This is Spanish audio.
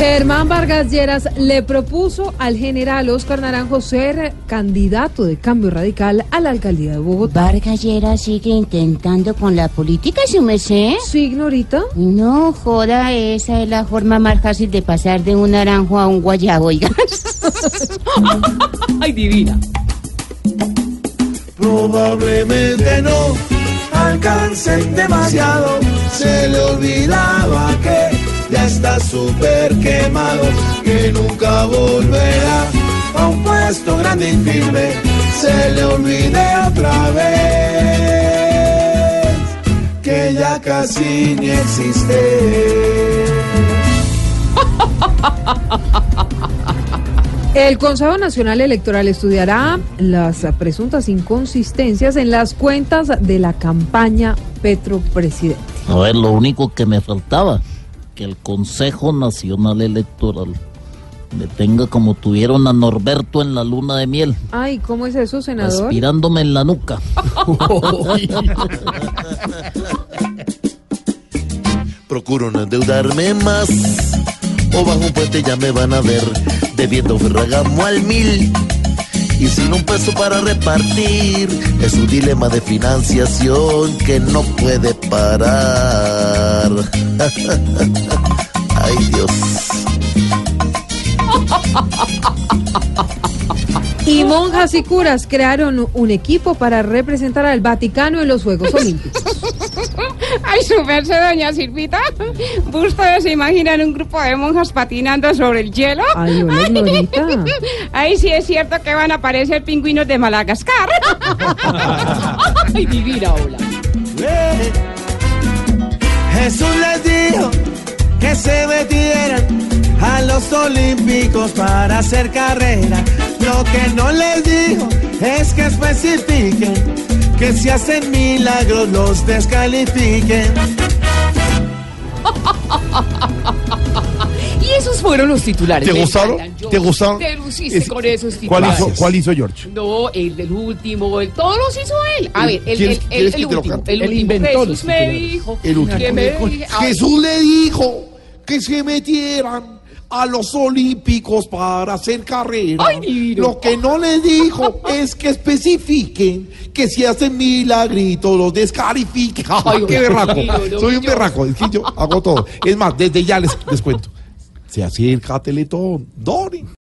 Germán Vargas Lleras le propuso al general Oscar Naranjo ser candidato de cambio radical a la alcaldía de Bogotá. Vargas Lleras sigue intentando con la política, su merced. Sí, Ignorita. No joda, esa es la forma más fácil de pasar de un naranjo a un guayabo, oiga. Ay, divina. Probablemente no alcancen demasiado. Se le olvidaba que está súper quemado, que nunca volverá a un puesto grande y firme. Se le olvide otra vez que ya casi ni existe. El Consejo Nacional Electoral estudiará las presuntas inconsistencias en las cuentas de la campaña Petro Presidente. A ver, lo único que me faltaba, que el Consejo Nacional Electoral me tenga como tuvieron a Norberto en la luna de miel, Ay, ¿cómo es eso, senador? respirándome en la nuca. Procuro no endeudarme más. O bajo un puente ya me van a ver debiendo Ferragamo al mil. Peso para repartir, es un dilema de financiación que no puede parar. Ay Dios. Y monjas y curas crearon un equipo para representar al Vaticano en los Juegos Olímpicos. Ay, su merced, doña Silvita. ¿Ustedes se imaginan un grupo de monjas patinando sobre el hielo? Ay, hola. Ay, sí es cierto que van a aparecer pingüinos de Madagascar. Ay, divina, hola. Jesús les dijo que se metieran a los olímpicos para hacer carrera. Lo que no les dijo es que especifiquen que si hacen milagros los descalifiquen. Y esos fueron los titulares. ¿Te gustaron? ¿Te gustaron? Te luciste Es- con esos ¿Cuál titulares. hizo, ¿Cuál hizo George? No, el del último, el, todos los hizo él. A ver, el, ¿Quieres- el, el, el último. El inventó los Jesús me dijo. El último. que me ver, Jesús le dijo que se metieran a los olímpicos para hacer carrera. Ay. Lo que no le dijo es que especifiquen que si hacen milagritos los descalifiquen. Ay, ¡Qué berraco! Soy un berraco, es que yo hago todo. Es más, desde ya les, les cuento. Se acerca a Teletón. Dori.